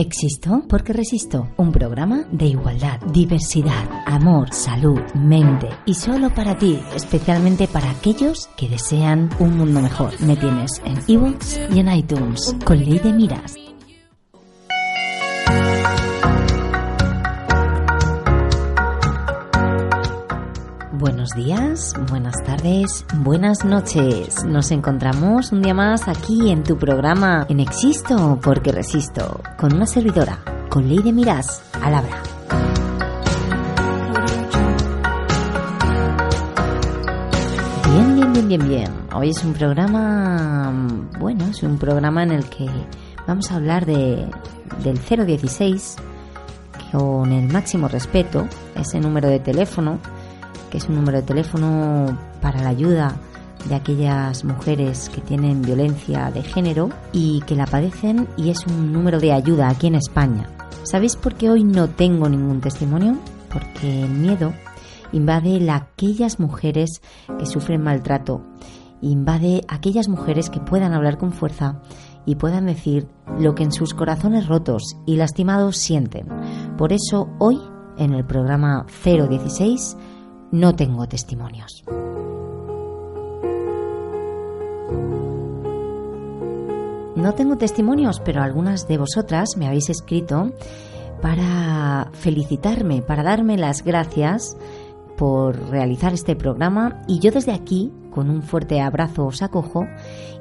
Existo porque resisto. Un programa de igualdad, diversidad, amor, salud, mente. Y solo para ti, especialmente para aquellos que desean un mundo mejor. Me tienes en ebooks y en iTunes con Ley de Miras. Buenos días, buenas tardes, buenas noches. Nos encontramos un día más aquí en tu programa En Existo porque Resisto, con una servidora, con Ley de Miras, Alabra. Bien, bien, bien, bien, bien. Hoy es un programa, bueno, es un programa en el que vamos a hablar de, del 016 con el máximo respeto, ese número de teléfono que es un número de teléfono para la ayuda de aquellas mujeres que tienen violencia de género y que la padecen y es un número de ayuda aquí en España. ¿Sabéis por qué hoy no tengo ningún testimonio? Porque el miedo invade a aquellas mujeres que sufren maltrato, invade a aquellas mujeres que puedan hablar con fuerza y puedan decir lo que en sus corazones rotos y lastimados sienten. Por eso hoy en el programa 016 no tengo testimonios. No tengo testimonios, pero algunas de vosotras me habéis escrito para felicitarme, para darme las gracias por realizar este programa y yo desde aquí, con un fuerte abrazo, os acojo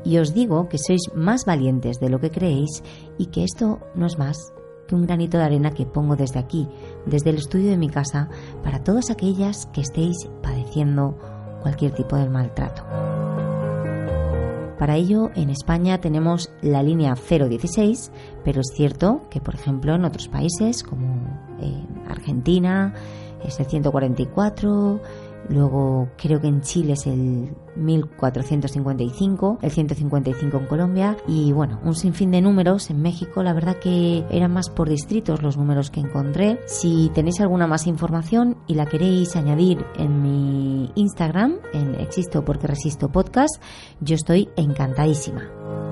y os digo que sois más valientes de lo que creéis y que esto no es más un granito de arena que pongo desde aquí, desde el estudio de mi casa, para todas aquellas que estéis padeciendo cualquier tipo de maltrato. Para ello, en España tenemos la línea 016, pero es cierto que, por ejemplo, en otros países como en Argentina es el 144, Luego creo que en Chile es el 1455, el 155 en Colombia y bueno, un sinfín de números. En México la verdad que eran más por distritos los números que encontré. Si tenéis alguna más información y la queréis añadir en mi Instagram, en Existo porque Resisto Podcast, yo estoy encantadísima.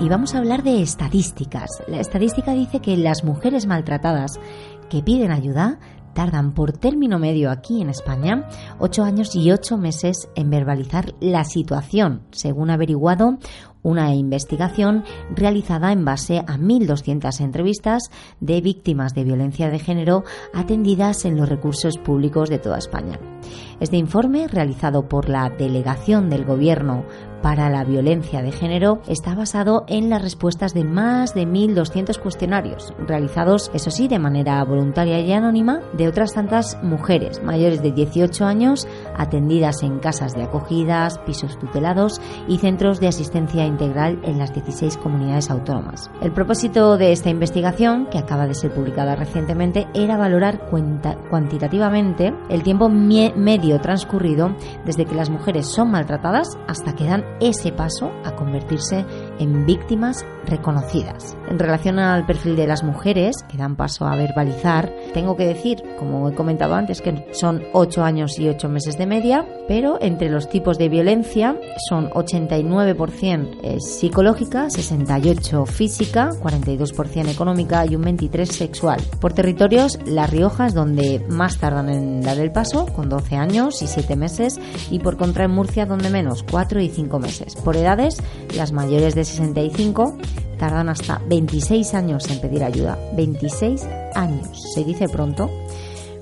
Y vamos a hablar de estadísticas. La estadística dice que las mujeres maltratadas que piden ayuda tardan por término medio aquí en España 8 años y 8 meses en verbalizar la situación, según averiguado una investigación realizada en base a 1.200 entrevistas de víctimas de violencia de género atendidas en los recursos públicos de toda España. Este informe, realizado por la Delegación del Gobierno para la Violencia de Género, está basado en las respuestas de más de 1.200 cuestionarios, realizados, eso sí, de manera voluntaria y anónima, de otras tantas mujeres mayores de 18 años atendidas en casas de acogidas, pisos tutelados y centros de asistencia integral en las 16 comunidades autónomas. El propósito de esta investigación, que acaba de ser publicada recientemente, era valorar cuantitativamente el tiempo medio transcurrido desde que las mujeres son maltratadas hasta que dan ese paso a convertirse en víctimas reconocidas. En relación al perfil de las mujeres que dan paso a verbalizar, tengo que decir, como he comentado antes, que son 8 años y 8 meses de media, pero entre los tipos de violencia son 89% psicológica, 68% física, 42% económica y un 23% sexual. Por territorios, La Rioja es donde más tardan en dar el paso, con 12 años y 7 meses, y por contra en Murcia donde menos, 4 y 5 meses. Por edades, las mayores de 65 tardan hasta 26 años en pedir ayuda. 26 años, se dice pronto.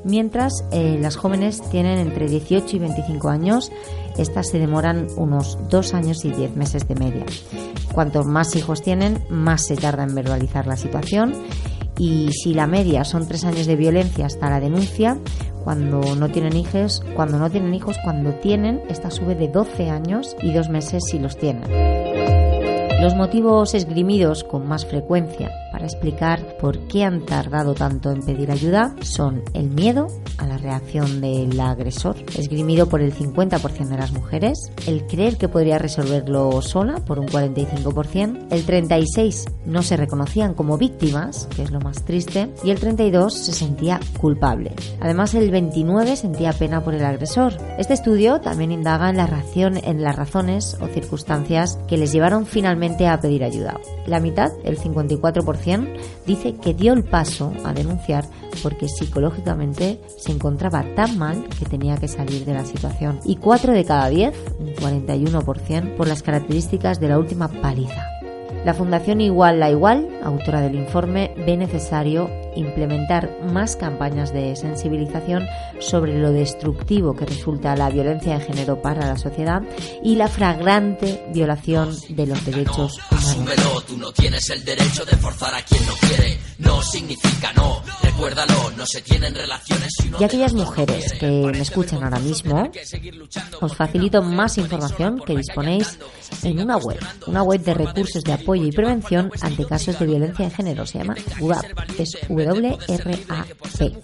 Mientras eh, las jóvenes tienen entre 18 y 25 años, estas se demoran unos 2 años y 10 meses de media. Cuanto más hijos tienen, más se tarda en verbalizar la situación y si la media son 3 años de violencia hasta la denuncia, cuando no tienen hijos, cuando no tienen hijos, cuando tienen, esta sube de 12 años y dos meses si los tienen. Los motivos esgrimidos con más frecuencia explicar por qué han tardado tanto en pedir ayuda son el miedo a la reacción del agresor, esgrimido por el 50% de las mujeres, el creer que podría resolverlo sola por un 45%, el 36% no se reconocían como víctimas, que es lo más triste, y el 32% se sentía culpable. Además, el 29% sentía pena por el agresor. Este estudio también indaga en la reacción, en las razones o circunstancias que les llevaron finalmente a pedir ayuda. La mitad, el 54%, dice que dio el paso a denunciar porque psicológicamente se encontraba tan mal que tenía que salir de la situación. Y 4 de cada 10, un 41%, por las características de la última paliza. La Fundación Igual la Igual, autora del informe, ve necesario implementar más campañas de sensibilización sobre lo destructivo que resulta la violencia de género para la sociedad y la fragrante violación de los derechos humanos. tú no tienes el derecho de forzar a quien no quiere. No significa no. Recuérdalo, no se tienen relaciones. y aquellas mujeres que me escuchan ahora mismo, os facilito más información que disponéis en una web, una web de recursos de apoyo y prevención ante casos de violencia de género. Se llama WRAP. Es WRAP.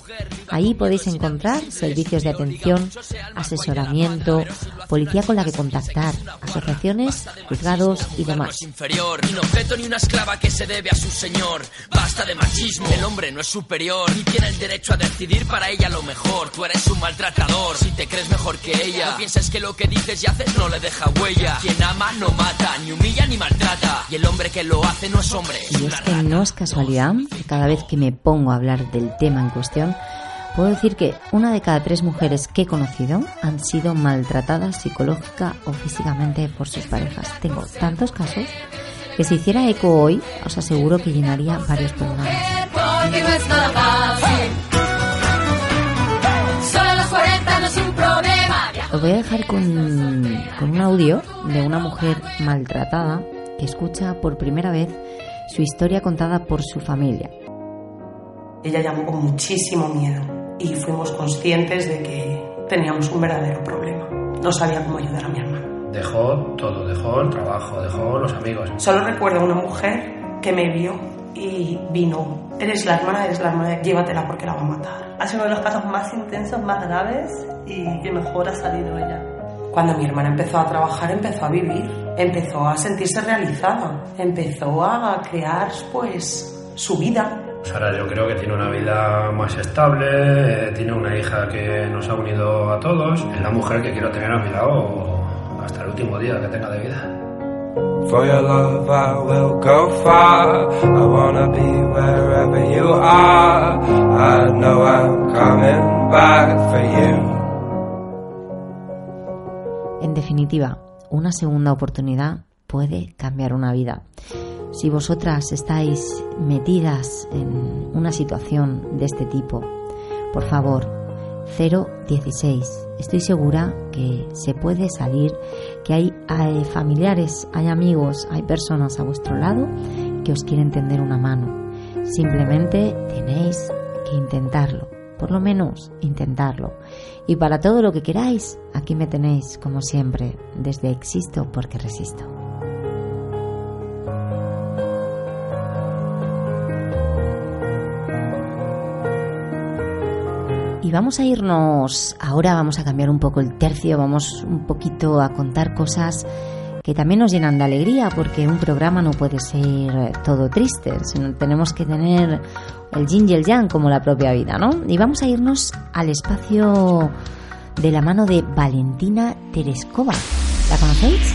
Ahí podéis encontrar servicios de atención, asesoramiento, policía con la que contactar, asociaciones, juzgados y demás. Ni objeto ni una esclava que se debe a su señor. Basta de machismo. El hombre no es superior ni tiene el derecho a decidir para ella lo mejor. Tú eres un maltratador si te crees mejor que ella. No pienses que lo que dices y haces no le deja huella. Quien ama no mata, ni humilla ni maltrata. Y el hombre que lo hace no es hombre. Y es que no es casualidad que cada vez que me pongo a hablar del tema en cuestión, puedo decir que una de cada tres mujeres que he conocido han sido maltratadas psicológica o físicamente por sus parejas. Tengo tantos casos que si hiciera eco hoy, os aseguro que llenaría varios programas. Os voy a dejar con, con un audio de una mujer maltratada que escucha por primera vez su historia contada por su familia. Ella llamó con muchísimo miedo y fuimos conscientes de que teníamos un verdadero problema. No sabía cómo ayudar a mi hermana. Dejó todo, dejó el trabajo, dejó los amigos. Solo recuerdo a una mujer que me vio y vino. Eres la hermana, eres la hermana, llévatela porque la va a matar. Ha sido uno de los casos más intensos, más graves y que mejor ha salido ella. Cuando mi hermana empezó a trabajar, empezó a vivir, empezó a sentirse realizada, empezó a crear pues su vida, ahora yo creo que tiene una vida más estable, eh, tiene una hija que nos ha unido a todos, es la mujer que quiero tener a mi lado hasta el último día que tenga de vida. For your love I will go far. I wanna be wherever you are. I know I'm coming back for you. En definitiva, una segunda oportunidad puede cambiar una vida. Si vosotras estáis metidas en una situación de este tipo, por favor, 016. Estoy segura que se puede salir, que hay, hay, familiares, hay amigos, hay personas a vuestro lado que os quieren tender una mano. Simplemente tenéis que intentarlo, por lo menos intentarlo. Y para todo lo que queráis, aquí me tenéis, como siempre, desde Existo porque resisto. Y vamos a irnos, ahora vamos a cambiar un poco el tercio, vamos un poquito a contar cosas que también nos llenan de alegría, porque un programa no puede ser todo triste, sino tenemos que tener el yin y el yang como la propia vida, ¿no? Y vamos a irnos al espacio de la mano de Valentina Terescova. ¿La conocéis?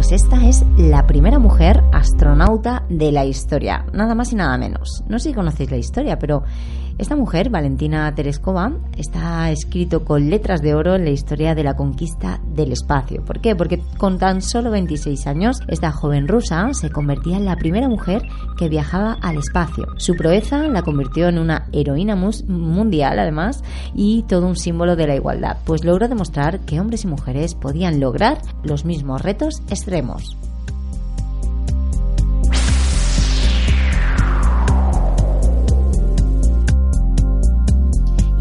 Pues esta es la primera mujer astronauta de la historia, nada más y nada menos. No sé si conocéis la historia, pero esta mujer, Valentina Tereskova, está escrito con letras de oro en la historia de la conquista del espacio. ¿Por qué? Porque con tan solo 26 años, esta joven rusa se convertía en la primera mujer que viajaba al espacio. Su proeza la convirtió en una heroína mundial, además, y todo un símbolo de la igualdad, pues logró demostrar que hombres y mujeres podían lograr los mismos retos extremos.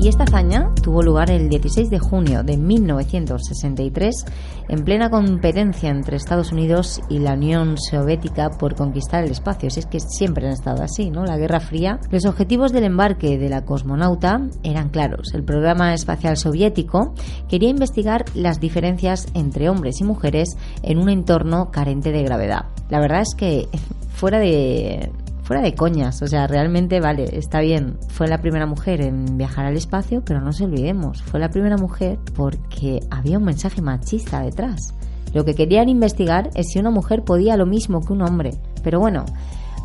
Y esta hazaña tuvo lugar el 16 de junio de 1963 en plena competencia entre Estados Unidos y la Unión Soviética por conquistar el espacio. Si es que siempre han estado así, ¿no? La Guerra Fría. Los objetivos del embarque de la cosmonauta eran claros. El programa espacial soviético quería investigar las diferencias entre hombres y mujeres en un entorno carente de gravedad. La verdad es que fuera de fuera de coñas, o sea, realmente vale, está bien. Fue la primera mujer en viajar al espacio, pero no se olvidemos, fue la primera mujer porque había un mensaje machista detrás. Lo que querían investigar es si una mujer podía lo mismo que un hombre. Pero bueno,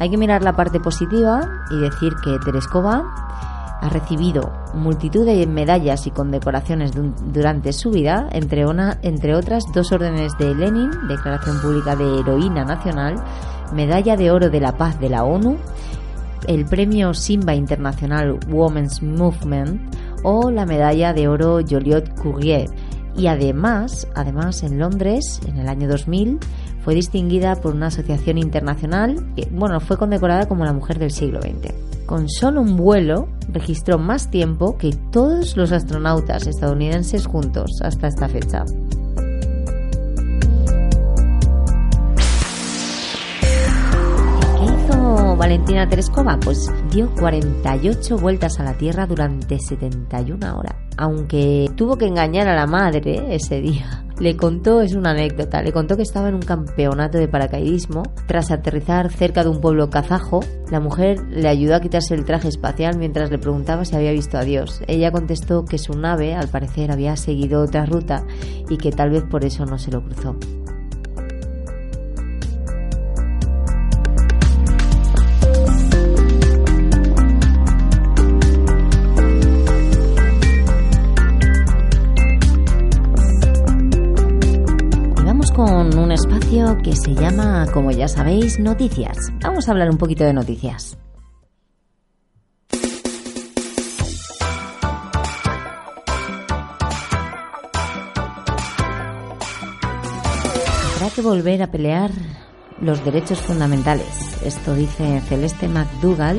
hay que mirar la parte positiva y decir que Tereskova ha recibido multitud de medallas y condecoraciones durante su vida, entre, entre otras dos órdenes de Lenin, Declaración Pública de Heroína Nacional, Medalla de Oro de la Paz de la ONU, el Premio Simba International Women's Movement o la Medalla de Oro Joliot Curie. Y además, además en Londres, en el año 2000, fue distinguida por una asociación internacional que, bueno, fue condecorada como la mujer del siglo XX. Con solo un vuelo, registró más tiempo que todos los astronautas estadounidenses juntos hasta esta fecha. Valentina Tereskova? Pues dio 48 vueltas a la Tierra durante 71 horas. Aunque tuvo que engañar a la madre ese día. Le contó, es una anécdota, le contó que estaba en un campeonato de paracaidismo. Tras aterrizar cerca de un pueblo kazajo, la mujer le ayudó a quitarse el traje espacial mientras le preguntaba si había visto a Dios. Ella contestó que su nave, al parecer, había seguido otra ruta y que tal vez por eso no se lo cruzó. Que se llama, como ya sabéis, Noticias. Vamos a hablar un poquito de noticias. Habrá que volver a pelear los derechos fundamentales. Esto dice Celeste McDougall,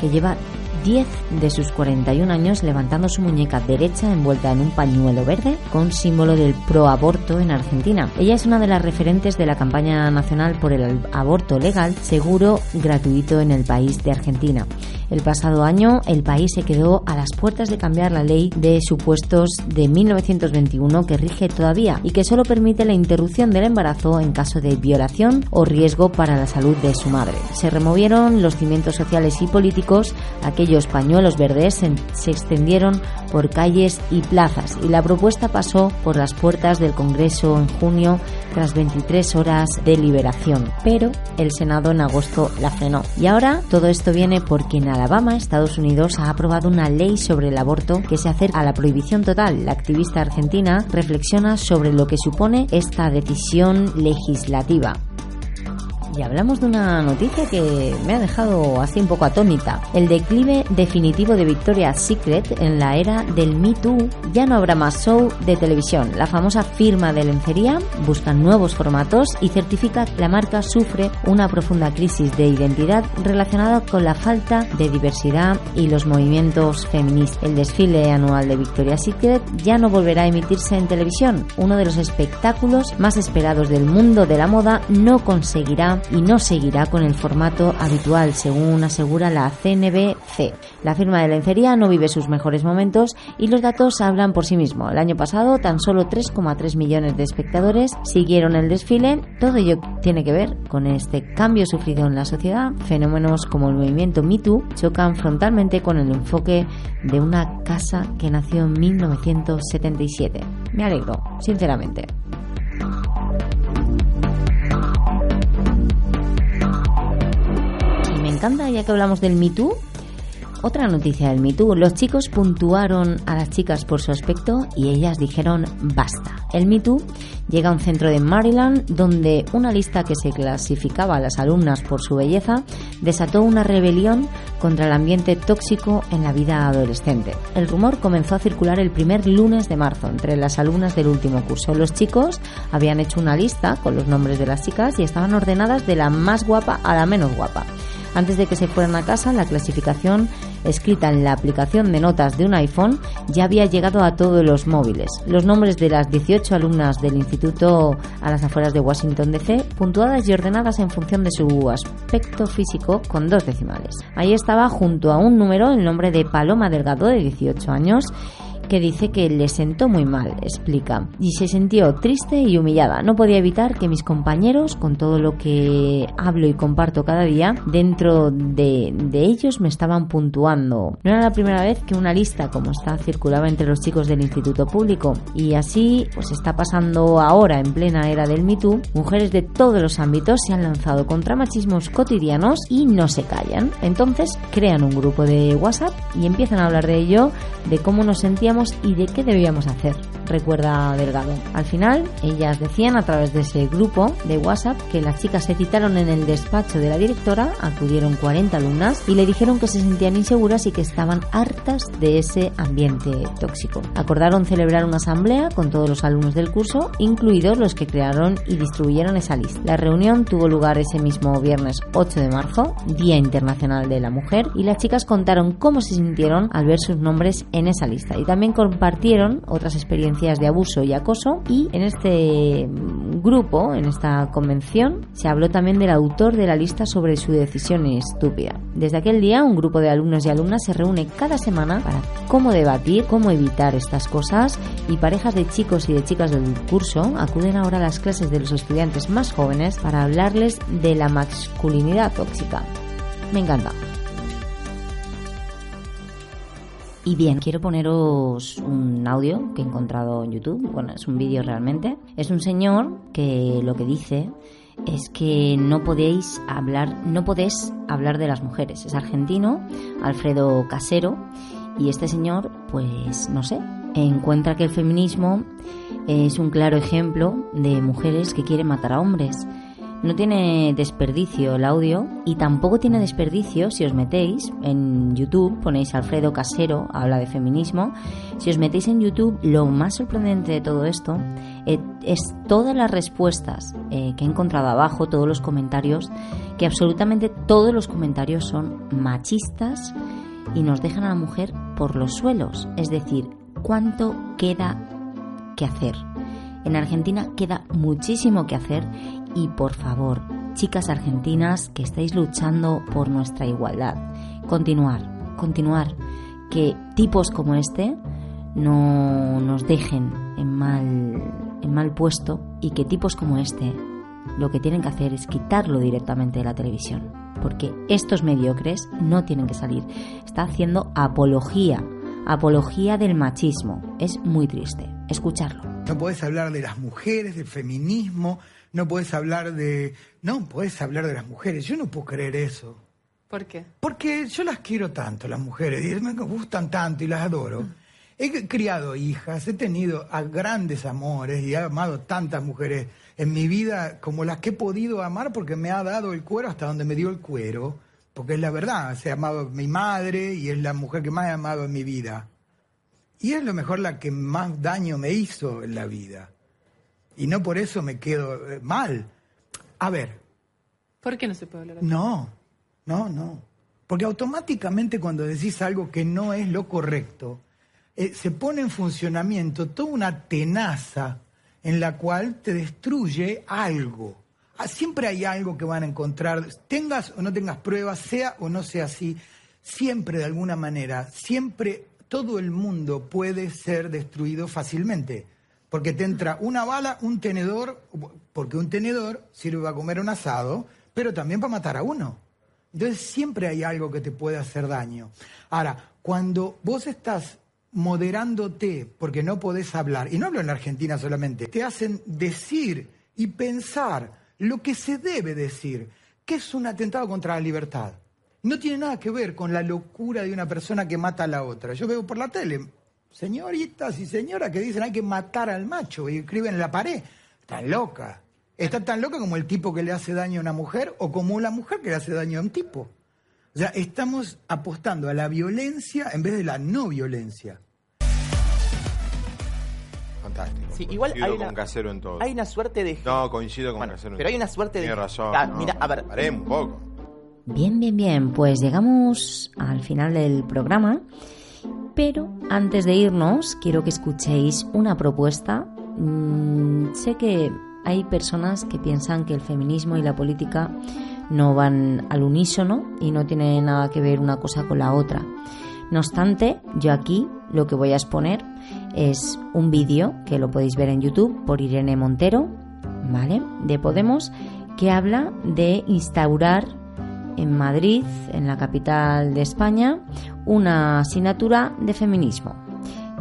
que lleva 10 de sus 41 años levantando su muñeca derecha envuelta en un pañuelo verde con símbolo del proaborto en Argentina. Ella es una de las referentes de la campaña nacional por el aborto legal, seguro, gratuito en el país de Argentina. El pasado año el país se quedó a las puertas de cambiar la ley de supuestos de 1921 que rige todavía y que solo permite la interrupción del embarazo en caso de violación o riesgo para la salud de su madre. Se removieron los cimientos sociales y políticos, aquellos los pañuelos verdes se, extendieron por calles y plazas y la propuesta pasó por las puertas del Congreso en junio tras 23 horas de liberación, pero el Senado en agosto la frenó. Y ahora todo esto viene porque en Alabama, Estados Unidos, ha aprobado una ley sobre el aborto que se acerca a la prohibición total. La activista argentina reflexiona sobre lo que supone esta decisión legislativa. Y hablamos de una noticia que me ha dejado así un poco atónita. El declive definitivo de Victoria's Secret en la era del Me Too. Ya no habrá más show de televisión. La famosa firma de lencería busca nuevos formatos y certifica que la marca sufre una profunda crisis de identidad relacionada con la falta de diversidad y los movimientos feministas. El desfile anual de Victoria's Secret ya no volverá a emitirse en televisión. Uno de los espectáculos más esperados del mundo de la moda no conseguirá y no seguirá con el formato habitual, según asegura la CNBC. La firma de lencería no vive sus mejores momentos y los datos hablan por sí mismos. El año pasado, tan solo 3,3 millones de espectadores siguieron el desfile. Todo ello tiene que ver con este cambio sufrido en la sociedad. Fenómenos como el movimiento MeToo chocan frontalmente con el enfoque de una casa que nació en 1977. Me alegro, sinceramente. Ya que hablamos del Me Otra noticia del Me Los chicos puntuaron a las chicas por su aspecto y ellas dijeron basta. El Me llega a un centro de Maryland donde una lista que se clasificaba a las alumnas por su belleza desató una rebelión contra el ambiente tóxico en la vida adolescente. El rumor comenzó a circular el primer lunes de marzo entre las alumnas del último curso. Los chicos habían hecho una lista con los nombres de las chicas y estaban ordenadas de la más guapa a la menos guapa. Antes de que se fueran a casa, la clasificación escrita en la aplicación de notas de un iPhone ya había llegado a todos los móviles. Los nombres de las 18 alumnas del instituto a las afueras de Washington DC, puntuadas y ordenadas en función de su aspecto físico con dos decimales. Ahí estaba junto a un número el nombre de Paloma Delgado de 18 años que dice que le sentó muy mal, explica, y se sintió triste y humillada. No podía evitar que mis compañeros, con todo lo que hablo y comparto cada día, dentro de, de ellos me estaban puntuando. No era la primera vez que una lista como esta circulaba entre los chicos del instituto público y así pues está pasando ahora en plena era del Me mujeres de todos los ámbitos se han lanzado contra machismos cotidianos y no se callan. Entonces crean un grupo de WhatsApp y empiezan a hablar de ello, de cómo nos sentíamos y de qué debíamos hacer, recuerda Delgado. Al final, ellas decían a través de ese grupo de WhatsApp que las chicas se citaron en el despacho de la directora, acudieron 40 alumnas y le dijeron que se sentían inseguras y que estaban hartas de ese ambiente tóxico. Acordaron celebrar una asamblea con todos los alumnos del curso, incluidos los que crearon y distribuyeron esa lista. La reunión tuvo lugar ese mismo viernes 8 de marzo, Día Internacional de la Mujer, y las chicas contaron cómo se sintieron al ver sus nombres en esa lista y también compartieron otras experiencias de abuso y acoso y en este grupo, en esta convención, se habló también del autor de la lista sobre su decisión estúpida. Desde aquel día, un grupo de alumnos y alumnas se reúne cada semana para cómo debatir, cómo evitar estas cosas y parejas de chicos y de chicas del curso acuden ahora a las clases de los estudiantes más jóvenes para hablarles de la masculinidad tóxica. Me encanta. Y bien, quiero poneros un audio que he encontrado en YouTube. Bueno, es un vídeo realmente. Es un señor que lo que dice es que no podéis hablar, no podéis hablar de las mujeres. Es argentino, Alfredo Casero, y este señor, pues no sé, encuentra que el feminismo es un claro ejemplo de mujeres que quieren matar a hombres no tiene desperdicio el audio y tampoco tiene desperdicio si os metéis en YouTube, ponéis Alfredo Casero, habla de feminismo. Si os metéis en YouTube, lo más sorprendente de todo esto eh, es todas las respuestas eh, que he encontrado abajo, todos los comentarios, que absolutamente todos los comentarios son machistas y nos dejan a la mujer por los suelos. Es decir, ¿cuánto queda que hacer? En Argentina queda muchísimo que hacer y por favor, chicas argentinas que estáis luchando por nuestra igualdad, continuar, continuar, que tipos como este no nos dejen en mal, en mal puesto y que tipos como este lo que tienen que hacer es quitarlo directamente de la televisión, porque estos mediocres no tienen que salir. Está haciendo apología, apología del machismo. Es muy triste escucharlo. No puedes hablar de las mujeres, del feminismo, no puedes hablar de... No, puedes hablar de las mujeres. Yo no puedo creer eso. ¿Por qué? Porque yo las quiero tanto, las mujeres, y me gustan tanto y las adoro. He criado hijas, he tenido a grandes amores y he amado tantas mujeres en mi vida como las que he podido amar porque me ha dado el cuero hasta donde me dio el cuero, porque es la verdad, se ha amado a mi madre y es la mujer que más he amado en mi vida. Y es lo mejor la que más daño me hizo en la vida. Y no por eso me quedo eh, mal. A ver. ¿Por qué no se puede hablar así? No, no, no. Porque automáticamente cuando decís algo que no es lo correcto, eh, se pone en funcionamiento toda una tenaza en la cual te destruye algo. Ah, siempre hay algo que van a encontrar, tengas o no tengas pruebas, sea o no sea así, siempre de alguna manera, siempre todo el mundo puede ser destruido fácilmente. Porque te entra una bala, un tenedor, porque un tenedor sirve para comer un asado, pero también para matar a uno. Entonces siempre hay algo que te puede hacer daño. Ahora, cuando vos estás moderándote porque no podés hablar, y no hablo en Argentina solamente, te hacen decir y pensar lo que se debe decir, que es un atentado contra la libertad. No tiene nada que ver con la locura de una persona que mata a la otra. Yo veo por la tele señoritas y señoras que dicen hay que matar al macho y escriben en la pared. Están loca. Está tan loca como el tipo que le hace daño a una mujer o como la mujer que le hace daño a un tipo. O sea, estamos apostando a la violencia en vez de la no violencia. Fantástico. Sí, igual hay con una- Casero en todo. Hay una suerte de... No, coincido con Bueno, Casero en pero hay todo. una suerte de... Tiene razón. Ah, no, mira, a ver, Paré un poco. Bien, bien, bien, pues llegamos al final del programa, pero antes de irnos quiero que escuchéis una propuesta. Mm, sé que hay personas que piensan que el feminismo y la política no van al unísono y no tienen nada que ver una cosa con la otra. No obstante, yo aquí lo que voy a exponer es un vídeo que lo podéis ver en YouTube por Irene Montero, ¿vale? De Podemos, que habla de instaurar en Madrid, en la capital de España, una asignatura de feminismo.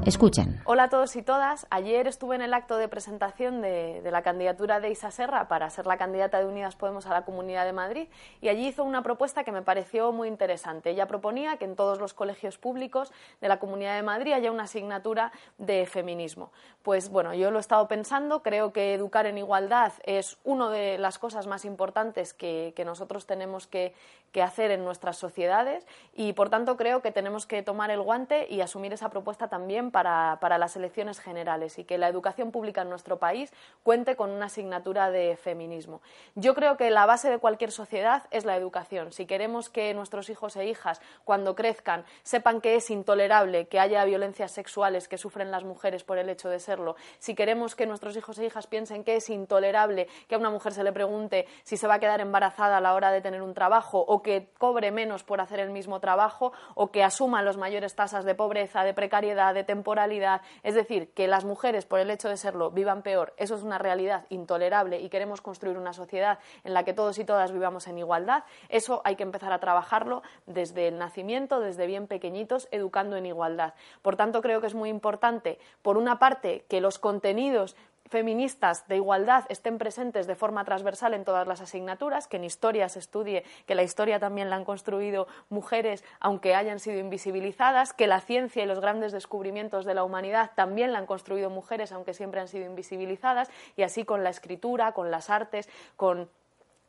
Escuchen. Hola a todos y todas. Ayer estuve en el acto de presentación de, la candidatura de Isa Serra para ser la candidata de Unidas Podemos a la Comunidad de Madrid y allí hizo una propuesta que me pareció muy interesante. Ella proponía que en todos los colegios públicos de la Comunidad de Madrid haya una asignatura de feminismo. Pues bueno, yo lo he estado pensando, creo que educar en igualdad es una de las cosas más importantes que, nosotros tenemos que, que hacer en nuestras sociedades y por tanto creo que tenemos que tomar el guante y asumir esa propuesta también para, las elecciones generales y que la educación pública en nuestro país cuente con una asignatura de feminismo. Yo creo que la base de cualquier sociedad es la educación. Si queremos que nuestros hijos e hijas, cuando crezcan, sepan que es intolerable que haya violencias sexuales que sufren las mujeres por el hecho de serlo, si queremos que nuestros hijos e hijas piensen que es intolerable que a una mujer se le pregunte si se va a quedar embarazada a la hora de tener un trabajo o que cobre menos por hacer el mismo trabajo o que asuma las mayores tasas de pobreza, de precariedad, de temporalidad, temporalidad, es decir, que las mujeres, por el hecho de serlo, vivan peor, eso es una realidad intolerable y queremos construir una sociedad en la que todos y todas vivamos en igualdad, eso hay que empezar a trabajarlo desde el nacimiento, desde bien pequeñitos, educando en igualdad. Por tanto, creo que es muy importante, por una parte, que los contenidos feministas de igualdad estén presentes de forma transversal en todas las asignaturas, que en historia se estudie que la historia también la han construido mujeres aunque hayan sido invisibilizadas, que la ciencia y los grandes descubrimientos de la humanidad también la han construido mujeres aunque siempre han sido invisibilizadas, y así con la escritura, con las artes, con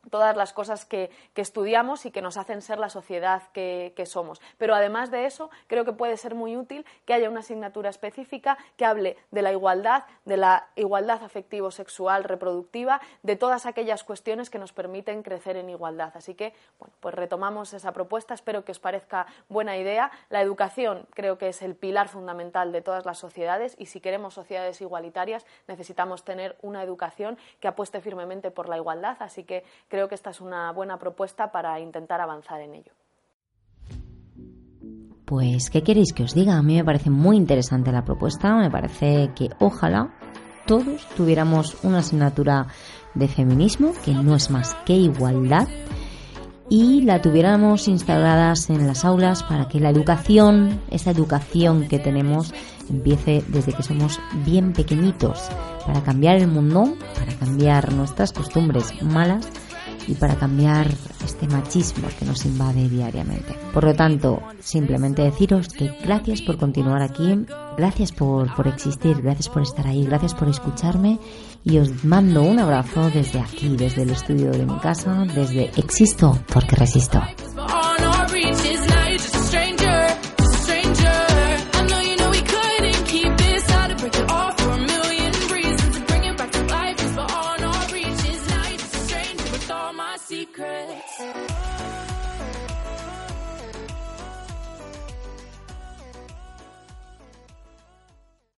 todas las cosas que, estudiamos y que nos hacen ser la sociedad que, somos. Pero además de eso, creo que puede ser muy útil que haya una asignatura específica que hable de la igualdad, de la igualdad afectivo-sexual, reproductiva, de todas aquellas cuestiones que nos permiten crecer en igualdad. Así que, bueno, pues retomamos esa propuesta. Espero que os parezca buena idea. La educación creo que es el pilar fundamental de todas las sociedades y si queremos sociedades igualitarias necesitamos tener una educación que apueste firmemente por la igualdad. Así que creo que esta es una buena propuesta para intentar avanzar en ello. Pues, ¿qué queréis que os diga? A mí me parece muy interesante la propuesta, me parece que ojalá todos tuviéramos una asignatura de feminismo, que no es más que igualdad, y la tuviéramos instaladas en las aulas para que la educación, esa educación que tenemos, empiece desde que somos bien pequeñitos, para cambiar el mundo, para cambiar nuestras costumbres malas y para cambiar este machismo que nos invade diariamente. Por lo tanto, simplemente deciros que gracias por continuar aquí, gracias por, por existir, gracias por estar ahí, gracias por escucharme y os mando un abrazo desde aquí, desde el estudio de mi casa, desde Existo porque resisto.